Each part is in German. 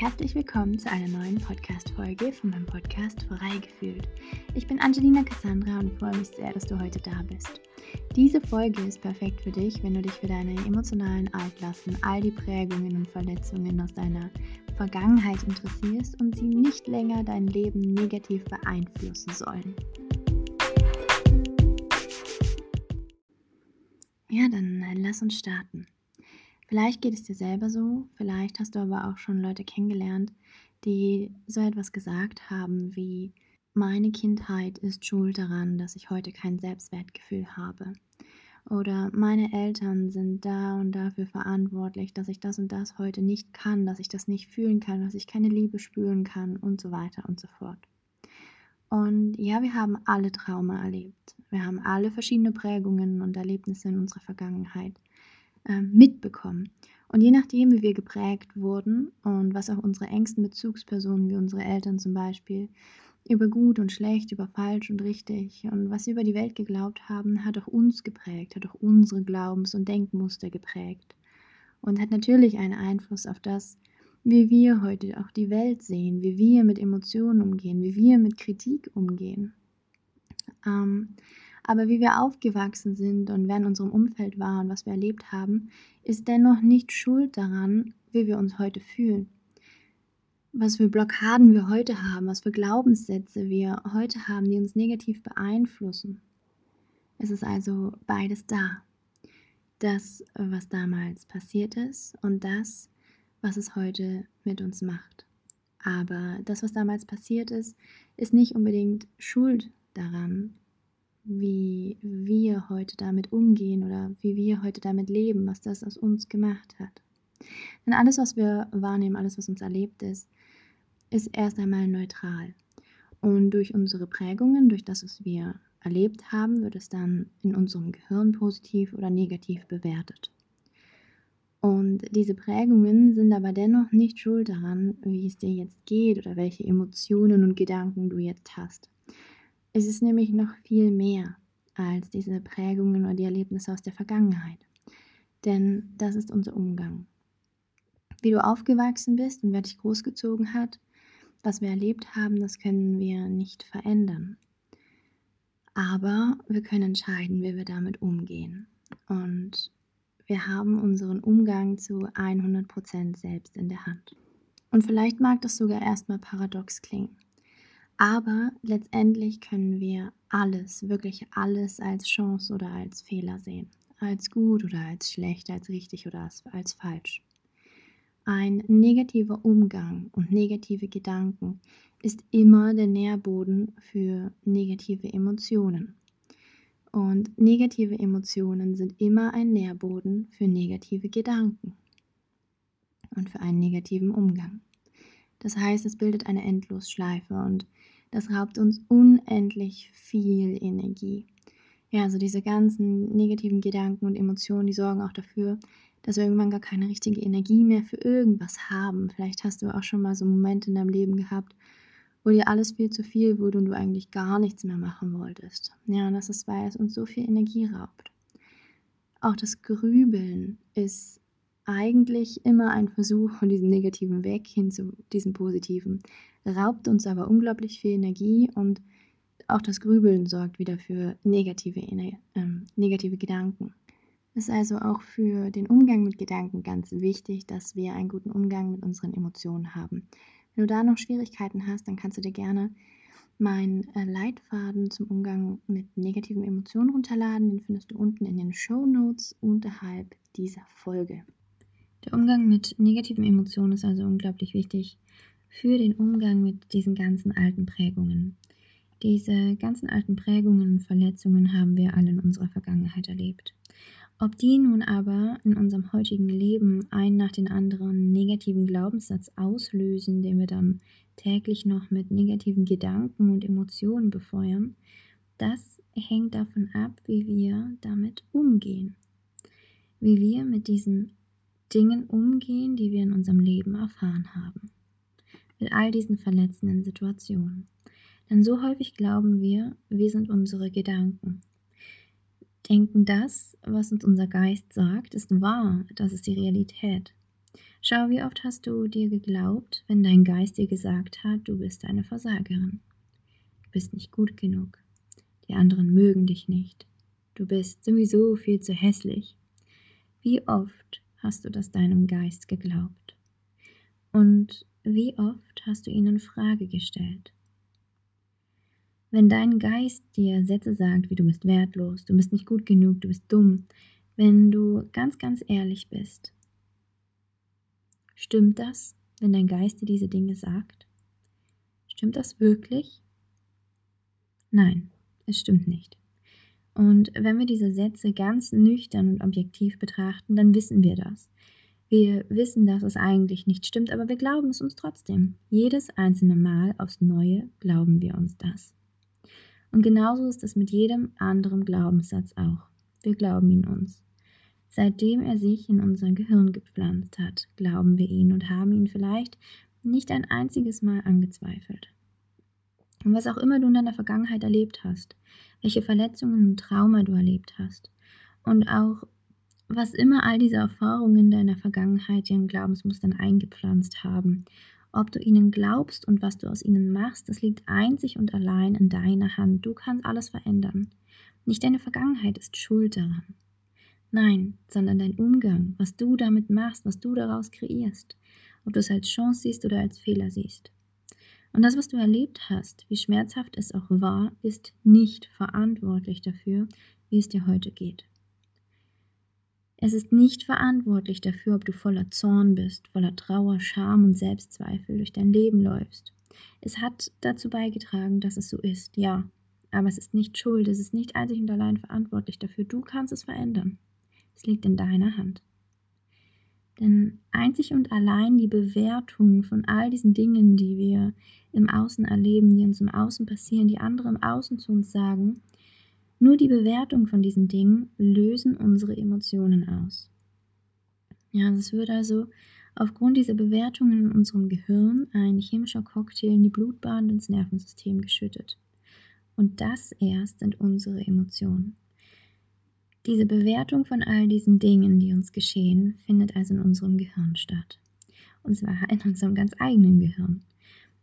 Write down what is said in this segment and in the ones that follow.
herzlich willkommen zu einer neuen Podcast-Folge von meinem Podcast Freigefühlt. Ich bin Angelina Cassandra und freue mich sehr, dass du heute da bist. Diese Folge ist perfekt für dich, wenn du dich für deine emotionalen Altlasten, all die Prägungen und Verletzungen aus deiner Vergangenheit interessierst und sie nicht länger dein Leben negativ beeinflussen sollen. Ja, dann äh, lass uns starten. Vielleicht geht es dir selber so, vielleicht hast du aber auch schon Leute kennengelernt, die so etwas gesagt haben wie, meine Kindheit ist schuld daran, dass ich heute kein Selbstwertgefühl habe. Oder meine Eltern sind da und dafür verantwortlich, dass ich das und das heute nicht kann, dass ich das nicht fühlen kann, dass ich keine Liebe spüren kann und so weiter und so fort. Und ja, wir haben alle Trauma erlebt. Wir haben alle verschiedene Prägungen und Erlebnisse in unserer Vergangenheit äh, mitbekommen. Und je nachdem, wie wir geprägt wurden und was auch unsere engsten Bezugspersonen, wie unsere Eltern zum Beispiel, über gut und schlecht, über falsch und richtig und was sie über die Welt geglaubt haben, hat auch uns geprägt, hat auch unsere Glaubens- und Denkmuster geprägt und hat natürlich einen Einfluss auf das, wie wir heute auch die Welt sehen, wie wir mit Emotionen umgehen, wie wir mit Kritik umgehen. Ähm, aber wie wir aufgewachsen sind und wer in unserem Umfeld war und was wir erlebt haben, ist dennoch nicht schuld daran, wie wir uns heute fühlen. Was für Blockaden wir heute haben, was für Glaubenssätze wir heute haben, die uns negativ beeinflussen. Es ist also beides da. Das, was damals passiert ist und das, was es heute mit uns macht. Aber das, was damals passiert ist, ist nicht unbedingt schuld daran, wie wir heute damit umgehen oder wie wir heute damit leben, was das aus uns gemacht hat. Denn alles, was wir wahrnehmen, alles, was uns erlebt ist, ist erst einmal neutral. Und durch unsere Prägungen, durch das, was wir erlebt haben, wird es dann in unserem Gehirn positiv oder negativ bewertet. Und diese Prägungen sind aber dennoch nicht schuld daran, wie es dir jetzt geht oder welche Emotionen und Gedanken du jetzt hast. Es ist nämlich noch viel mehr als diese Prägungen oder die Erlebnisse aus der Vergangenheit. Denn das ist unser Umgang. Wie du aufgewachsen bist und wer dich großgezogen hat, was wir erlebt haben, das können wir nicht verändern. Aber wir können entscheiden, wie wir damit umgehen. Und wir haben unseren Umgang zu 100% selbst in der Hand. Und vielleicht mag das sogar erstmal paradox klingen. Aber letztendlich können wir alles, wirklich alles als Chance oder als Fehler sehen. Als gut oder als schlecht, als richtig oder als falsch. Ein negativer Umgang und negative Gedanken ist immer der Nährboden für negative Emotionen. Und negative Emotionen sind immer ein Nährboden für negative Gedanken und für einen negativen Umgang. Das heißt, es bildet eine Endlosschleife und das raubt uns unendlich viel Energie. Ja, also diese ganzen negativen Gedanken und Emotionen, die sorgen auch dafür, dass wir irgendwann gar keine richtige Energie mehr für irgendwas haben. Vielleicht hast du auch schon mal so Momente in deinem Leben gehabt, wo dir alles viel zu viel wurde und du eigentlich gar nichts mehr machen wolltest. Ja, und das ist, weil es uns so viel Energie raubt. Auch das Grübeln ist eigentlich immer ein Versuch von diesem Negativen weg hin zu diesem Positiven raubt uns aber unglaublich viel Energie und auch das Grübeln sorgt wieder für negative, äh, negative Gedanken. Es ist also auch für den Umgang mit Gedanken ganz wichtig, dass wir einen guten Umgang mit unseren Emotionen haben. Wenn du da noch Schwierigkeiten hast, dann kannst du dir gerne meinen äh, Leitfaden zum Umgang mit negativen Emotionen runterladen. Den findest du unten in den Show Notes unterhalb dieser Folge. Der Umgang mit negativen Emotionen ist also unglaublich wichtig für den Umgang mit diesen ganzen alten Prägungen. Diese ganzen alten Prägungen und Verletzungen haben wir alle in unserer Vergangenheit erlebt. Ob die nun aber in unserem heutigen Leben einen nach den anderen negativen Glaubenssatz auslösen, den wir dann täglich noch mit negativen Gedanken und Emotionen befeuern, das hängt davon ab, wie wir damit umgehen. Wie wir mit diesen Dingen umgehen, die wir in unserem Leben erfahren haben mit all diesen verletzenden Situationen. Denn so häufig glauben wir, wir sind unsere Gedanken. Denken das, was uns unser Geist sagt, ist wahr, das ist die Realität. Schau, wie oft hast du dir geglaubt, wenn dein Geist dir gesagt hat, du bist eine Versagerin. Du bist nicht gut genug. Die anderen mögen dich nicht. Du bist sowieso viel zu hässlich. Wie oft hast du das deinem Geist geglaubt? Und wie oft hast du ihn in Frage gestellt? Wenn dein Geist dir Sätze sagt, wie du bist wertlos, du bist nicht gut genug, du bist dumm, wenn du ganz, ganz ehrlich bist, stimmt das, wenn dein Geist dir diese Dinge sagt? Stimmt das wirklich? Nein, es stimmt nicht. Und wenn wir diese Sätze ganz nüchtern und objektiv betrachten, dann wissen wir das. Wir wissen, dass es eigentlich nicht stimmt, aber wir glauben es uns trotzdem. Jedes einzelne Mal aufs Neue glauben wir uns das. Und genauso ist es mit jedem anderen Glaubenssatz auch. Wir glauben ihn uns. Seitdem er sich in unser Gehirn gepflanzt hat, glauben wir ihn und haben ihn vielleicht nicht ein einziges Mal angezweifelt. Und was auch immer du in deiner Vergangenheit erlebt hast, welche Verletzungen und Trauma du erlebt hast und auch was immer all diese Erfahrungen deiner Vergangenheit ihren Glaubensmustern eingepflanzt haben ob du ihnen glaubst und was du aus ihnen machst, das liegt einzig und allein in deiner Hand. Du kannst alles verändern. Nicht deine Vergangenheit ist schuld daran. Nein, sondern dein Umgang, was du damit machst, was du daraus kreierst. Ob du es als Chance siehst oder als Fehler siehst. Und das, was du erlebt hast, wie schmerzhaft es auch war, ist nicht verantwortlich dafür, wie es dir heute geht. Es ist nicht verantwortlich dafür, ob du voller Zorn bist, voller Trauer, Scham und Selbstzweifel durch dein Leben läufst. Es hat dazu beigetragen, dass es so ist, ja, aber es ist nicht schuld, es ist nicht einzig und allein verantwortlich dafür. Du kannst es verändern. Es liegt in deiner Hand. Denn einzig und allein die Bewertung von all diesen Dingen, die wir im Außen erleben, die uns im Außen passieren, die andere im Außen zu uns sagen, nur die Bewertung von diesen Dingen lösen unsere Emotionen aus. Ja, es wird also aufgrund dieser Bewertungen in unserem Gehirn ein chemischer Cocktail in die Blutbahn und ins Nervensystem geschüttet. Und das erst sind unsere Emotionen. Diese Bewertung von all diesen Dingen, die uns geschehen, findet also in unserem Gehirn statt. Und zwar in unserem ganz eigenen Gehirn.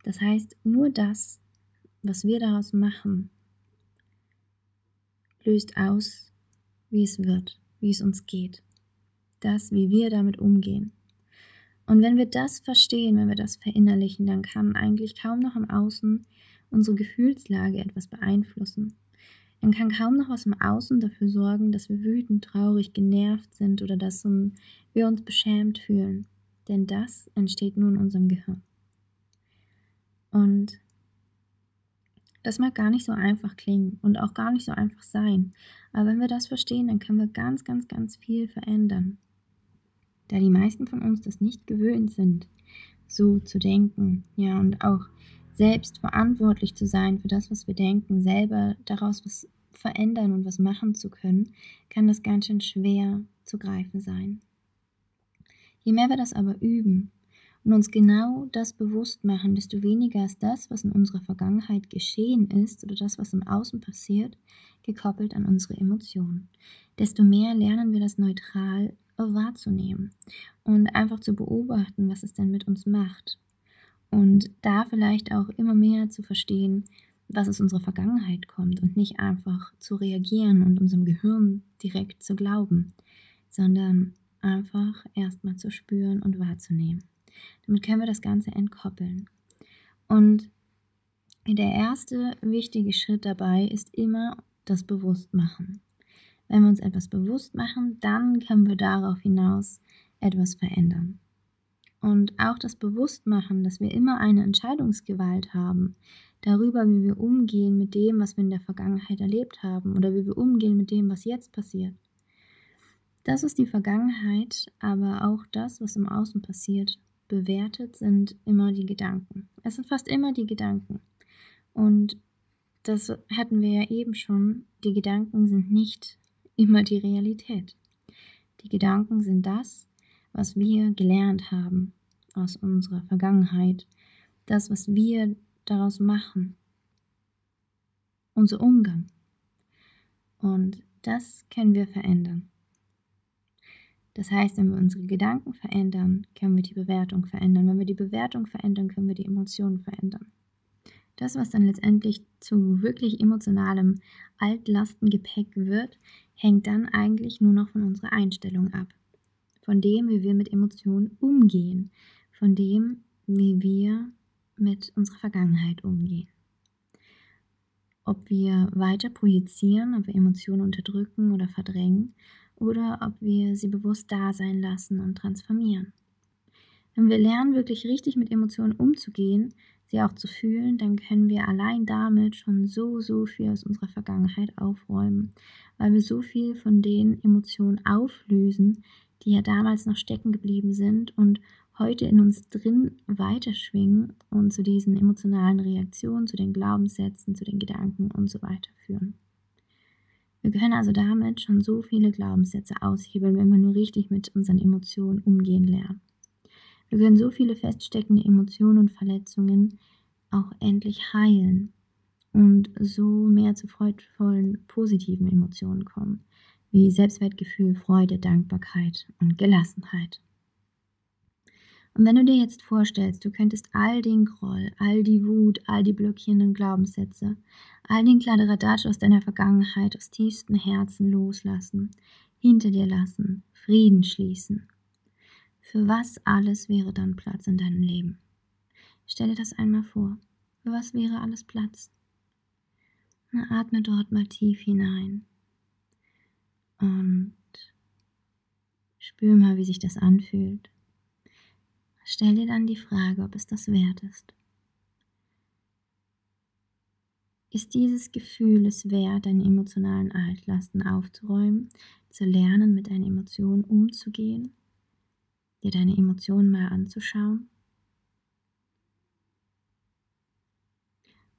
Das heißt, nur das, was wir daraus machen, löst aus, wie es wird, wie es uns geht. Das, wie wir damit umgehen. Und wenn wir das verstehen, wenn wir das verinnerlichen, dann kann eigentlich kaum noch im Außen unsere Gefühlslage etwas beeinflussen. Dann kann kaum noch was im Außen dafür sorgen, dass wir wütend, traurig, genervt sind oder dass wir uns beschämt fühlen. Denn das entsteht nur in unserem Gehirn. Und das mag gar nicht so einfach klingen und auch gar nicht so einfach sein. Aber wenn wir das verstehen, dann können wir ganz, ganz, ganz viel verändern. Da die meisten von uns das nicht gewöhnt sind, so zu denken, ja, und auch selbst verantwortlich zu sein für das, was wir denken, selber daraus was verändern und was machen zu können, kann das ganz schön schwer zu greifen sein. Je mehr wir das aber üben, und uns genau das bewusst machen, desto weniger ist das, was in unserer Vergangenheit geschehen ist oder das, was im Außen passiert, gekoppelt an unsere Emotionen. Desto mehr lernen wir das neutral wahrzunehmen und einfach zu beobachten, was es denn mit uns macht. Und da vielleicht auch immer mehr zu verstehen, was aus unserer Vergangenheit kommt und nicht einfach zu reagieren und unserem Gehirn direkt zu glauben, sondern einfach erstmal zu spüren und wahrzunehmen. Damit können wir das Ganze entkoppeln. Und der erste wichtige Schritt dabei ist immer das Bewusstmachen. Wenn wir uns etwas bewusst machen, dann können wir darauf hinaus etwas verändern. Und auch das Bewusstmachen, dass wir immer eine Entscheidungsgewalt haben darüber, wie wir umgehen mit dem, was wir in der Vergangenheit erlebt haben oder wie wir umgehen mit dem, was jetzt passiert. Das ist die Vergangenheit, aber auch das, was im Außen passiert, bewertet, sind immer die Gedanken. Es sind fast immer die Gedanken. Und das hatten wir ja eben schon. Die Gedanken sind nicht immer die Realität. Die Gedanken sind das, was wir gelernt haben aus unserer Vergangenheit, das, was wir daraus machen, unser Umgang. Und das können wir verändern. Das heißt, wenn wir unsere Gedanken verändern, können wir die Bewertung verändern. Wenn wir die Bewertung verändern, können wir die Emotionen verändern. Das, was dann letztendlich zu wirklich emotionalem Altlastengepäck wird, hängt dann eigentlich nur noch von unserer Einstellung ab. Von dem, wie wir mit Emotionen umgehen. Von dem, wie wir mit unserer Vergangenheit umgehen. Ob wir weiter projizieren, ob wir Emotionen unterdrücken oder verdrängen oder ob wir sie bewusst da sein lassen und transformieren. Wenn wir lernen, wirklich richtig mit Emotionen umzugehen, sie auch zu fühlen, dann können wir allein damit schon so, so viel aus unserer Vergangenheit aufräumen, weil wir so viel von den Emotionen auflösen, die ja damals noch stecken geblieben sind und heute in uns drin weiterschwingen und zu diesen emotionalen Reaktionen, zu den Glaubenssätzen, zu den Gedanken und so weiter führen. Wir können also damit schon so viele Glaubenssätze aushebeln, wenn wir nur richtig mit unseren Emotionen umgehen lernen. Wir können so viele feststeckende Emotionen und Verletzungen auch endlich heilen und so mehr zu freudvollen, positiven Emotionen kommen, wie Selbstwertgefühl, Freude, Dankbarkeit und Gelassenheit. Und wenn du dir jetzt vorstellst, du könntest all den Groll, all die Wut, all die blockierenden Glaubenssätze, all den Kladderadatsch aus deiner Vergangenheit aus tiefstem Herzen loslassen, hinter dir lassen, Frieden schließen. Für was alles wäre dann Platz in deinem Leben? Stell dir das einmal vor. Für was wäre alles Platz? Na, atme dort mal tief hinein und spür mal, wie sich das anfühlt. Stell dir dann die Frage, ob es das wert ist. Ist dieses Gefühl es wert, deine emotionalen Altlasten aufzuräumen, zu lernen, mit deinen Emotionen umzugehen, dir deine Emotionen mal anzuschauen?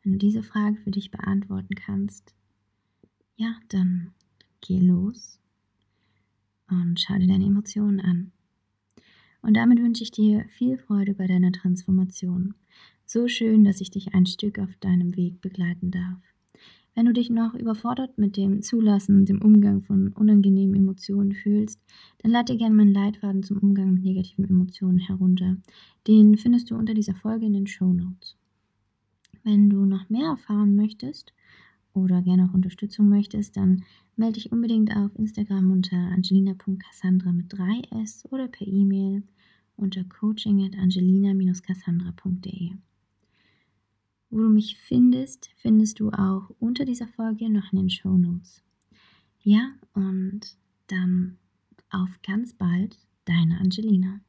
Wenn du diese Frage für dich beantworten kannst, ja, dann geh los und schau dir deine Emotionen an. Und damit wünsche ich dir viel Freude bei deiner Transformation. So schön, dass ich dich ein Stück auf deinem Weg begleiten darf. Wenn du dich noch überfordert mit dem Zulassen und dem Umgang von unangenehmen Emotionen fühlst, dann lade dir gerne meinen Leitfaden zum Umgang mit negativen Emotionen herunter. Den findest du unter dieser Folge in den Show Notes. Wenn du noch mehr erfahren möchtest oder gerne auch Unterstützung möchtest, dann melde dich unbedingt auf Instagram unter angelina.cassandra mit 3s oder per E-Mail unter coaching at angelina-cassandra.de. Wo du mich findest, findest du auch unter dieser Folge noch in den Show Notes. Ja, und dann auf ganz bald, deine Angelina.